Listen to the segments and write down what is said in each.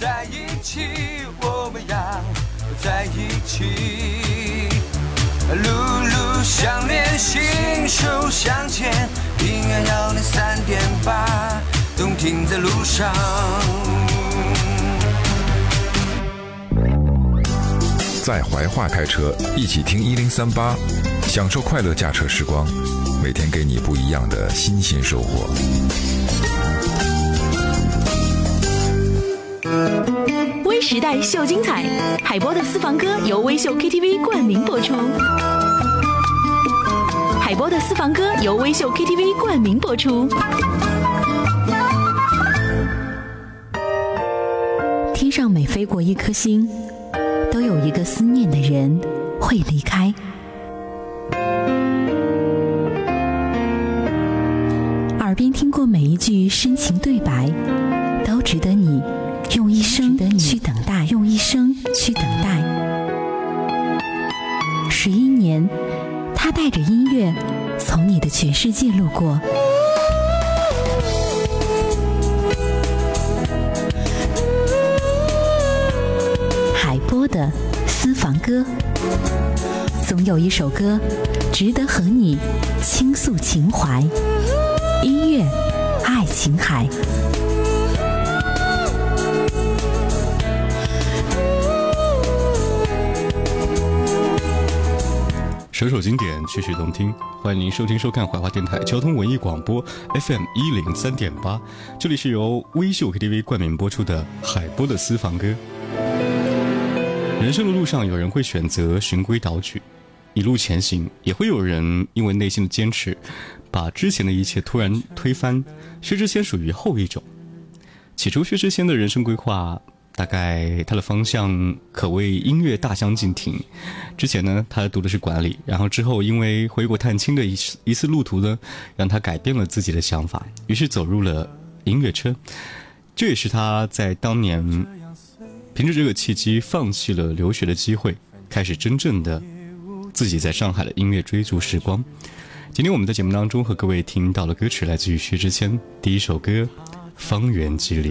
在一起，我们要在一起。路路相连，心手相牵，平安幺零三点八，动听在路上。在怀化开车，一起听一零三八，享受快乐驾车时光，每天给你不一样的新鲜收获。时代秀精彩，海波的私房歌由微秀 KTV 冠名播出。海波的私房歌由微秀 KTV 冠名播出。天上每飞过一颗星，都有一个思念的人会离开。耳边听过每一句深情对白，都值得你用一生，生去等待。十一年，他带着音乐从你的全世界路过。海波的私房歌，总有一首歌值得和你倾诉情怀。音乐，爱琴海。首首经典，曲曲动听，欢迎您收听收看怀化电台交通文艺广播 FM 一零三点八，这里是由微秀 KTV 冠名播出的海波的私房歌。人生的路上，有人会选择循规蹈矩，一路前行；也会有人因为内心的坚持，把之前的一切突然推翻。薛之谦属于后一种。起初，薛之谦的人生规划。大概他的方向可谓音乐大相径庭。之前呢，他读的是管理，然后之后因为回国探亲的一次一次路途呢，让他改变了自己的想法，于是走入了音乐车。这也是他在当年凭着这个契机放弃了留学的机会，开始真正的自己在上海的音乐追逐时光。今天我们在节目当中和各位听到的歌曲来自于薛之谦第一首歌《方圆几里》。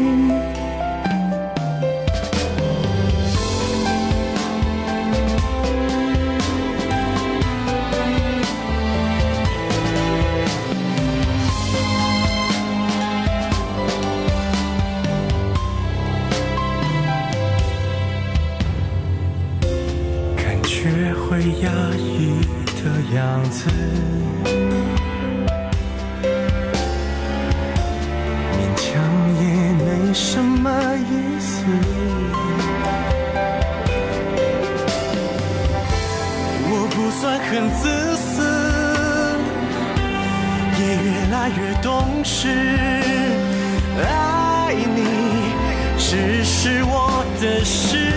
这是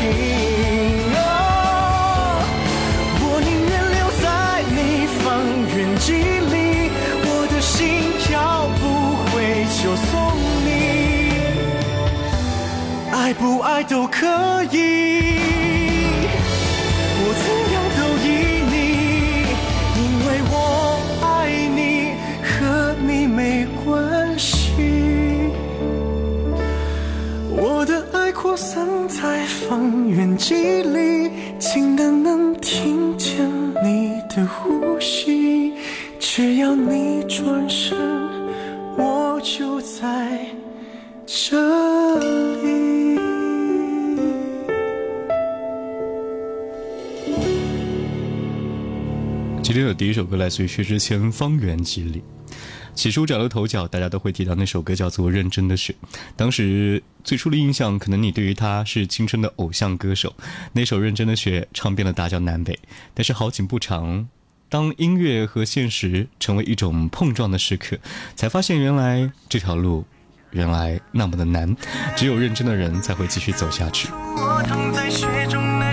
心。我宁愿留在你方圆几里，我的心要不回就送你，爱不爱都可以，散在方圆几里，近的能听见你的呼吸。只要你转身，我就在这里。今天的第一首歌来自于薛之谦《方圆几里》。起初崭露头角，大家都会提到那首歌叫做《认真的雪》。当时最初的印象，可能你对于他是青春的偶像歌手。那首《认真的雪》唱遍了大江南北。但是好景不长，当音乐和现实成为一种碰撞的时刻，才发现原来这条路，原来那么的难。只有认真的人才会继续走下去。我躺在雪中的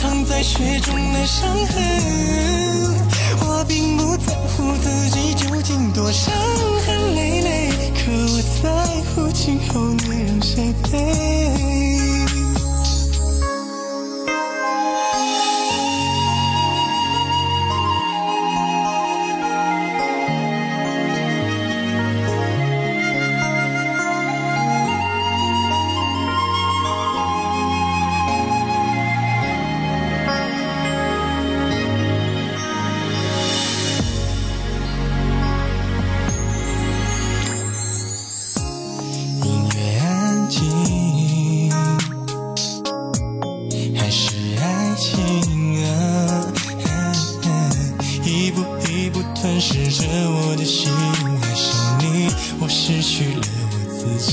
藏在雪中的伤痕。我并不在乎自己究竟多伤痕累累，可我在乎今后你让谁陪。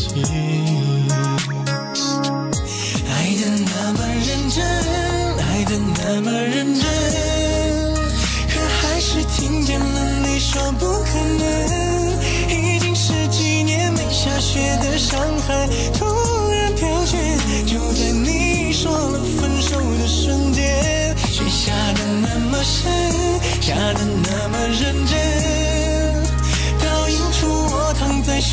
我自己。爱的那么认真，爱的那么认真，可还是听见了你说不可能。已经十几年没下雪的上海，突然飘雪，就在你说了分手的瞬间，雪下的那么深，下的那么认真，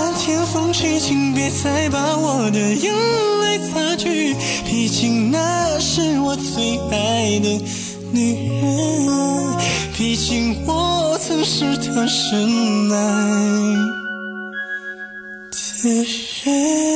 漫天风起，请别再把我的眼泪擦去，毕竟那是我最爱的女人，毕竟我曾是她深爱的人。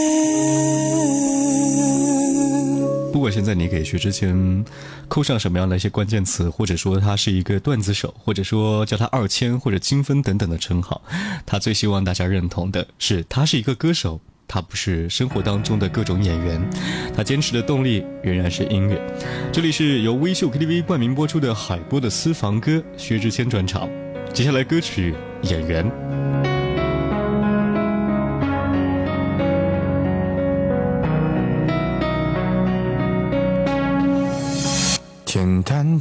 现在你给薛之谦扣上什么样的一些关键词，或者说他是一个段子手，或者说叫他二千或者金分等等的称号，他最希望大家认同的是，他是一个歌手，他不是生活当中的各种演员，他坚持的动力仍然是音乐。这里是由微秀 KTV 冠名播出的海波的私房歌薛之谦专场，接下来歌曲《演员》。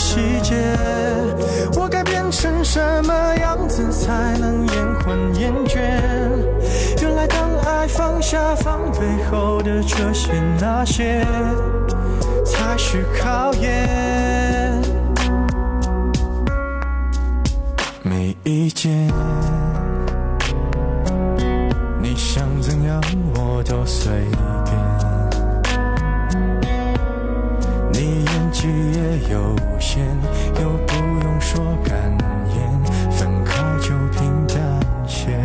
细节？我该变成什么样子才能延缓厌倦？原来当爱放下防备后的这些那些，才是考验。没意见，你想怎样我都随。有限，又不用说感言，分开就平淡些。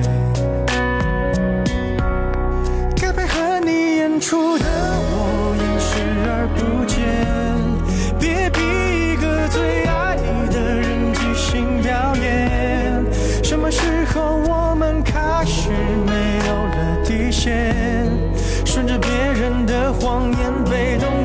该配合你演出的我演视而不见，别逼一个最爱你的人即兴表演。什么时候我们开始没有了底线？顺着别人的谎言，被动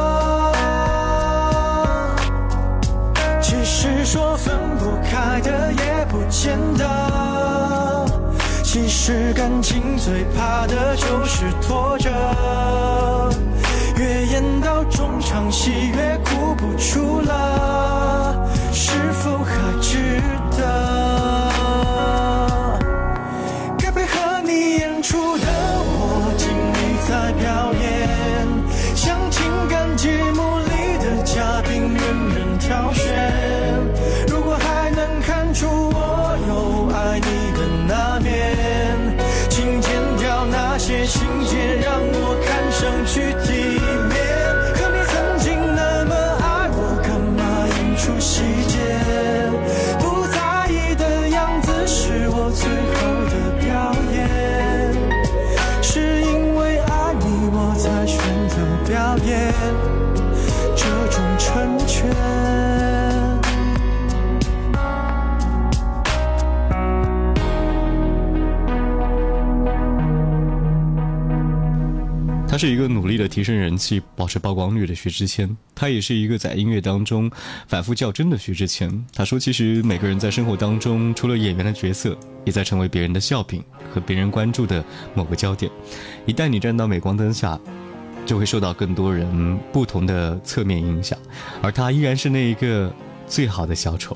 分不开的也不见得。其实感情最怕的就是拖着，越演到中场戏越哭不出了，是一个努力的提升人气、保持曝光率的薛之谦，他也是一个在音乐当中反复较真的薛之谦。他说：“其实每个人在生活当中，除了演员的角色，也在成为别人的笑柄和别人关注的某个焦点。一旦你站到镁光灯下，就会受到更多人不同的侧面影响，而他依然是那一个最好的小丑。”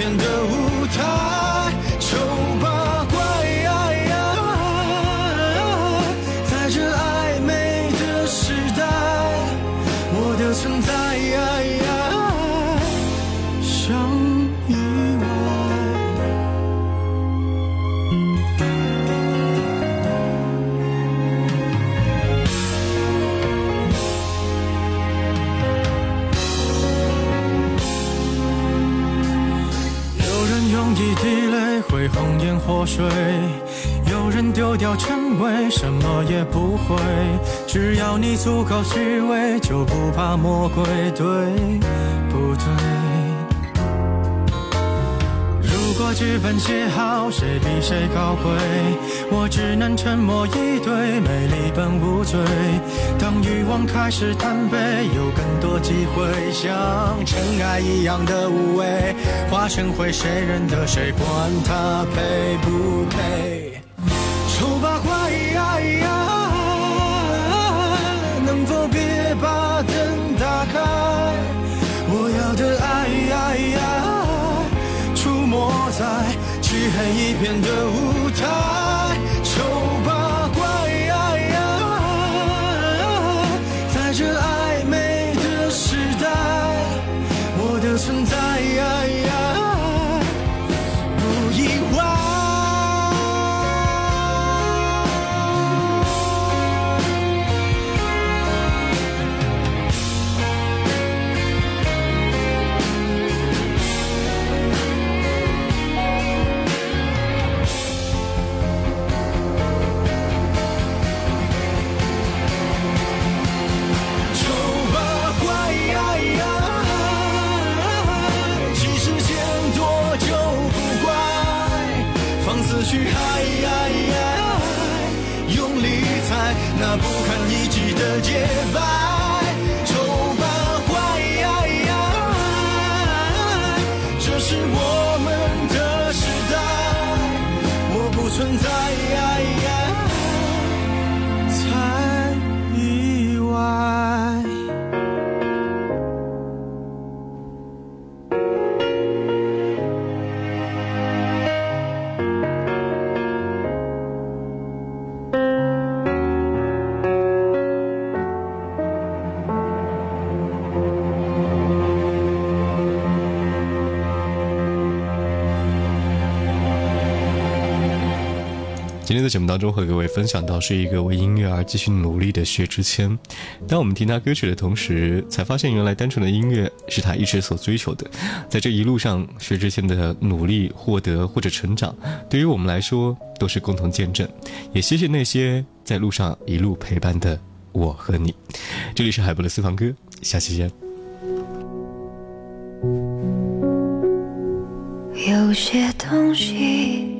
黑一你足够虚伪，就不怕魔鬼，对不对？如果剧本写好，谁比谁高贵？我只能沉默以对，美丽本无罪。当欲望开始贪杯，有更多机会，像尘埃一样的无畏，化成灰，谁认得谁？管他配不配？丑八怪，在漆黑一片的舞台，节目当中和各位分享到是一个为音乐而继续努力的薛之谦。当我们听他歌曲的同时，才发现原来单纯的音乐是他一直所追求的。在这一路上，薛之谦的努力、获得或者成长，对于我们来说都是共同见证。也谢谢那些在路上一路陪伴的我和你。这里是海波的私房歌，下期见。有些东西。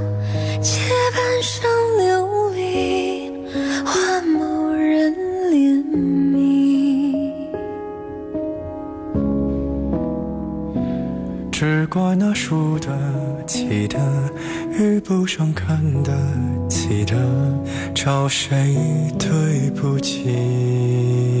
只怪那输得起的遇不上看得起的，找谁对不起？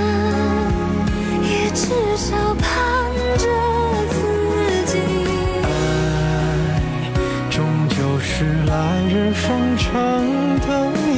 来日方长的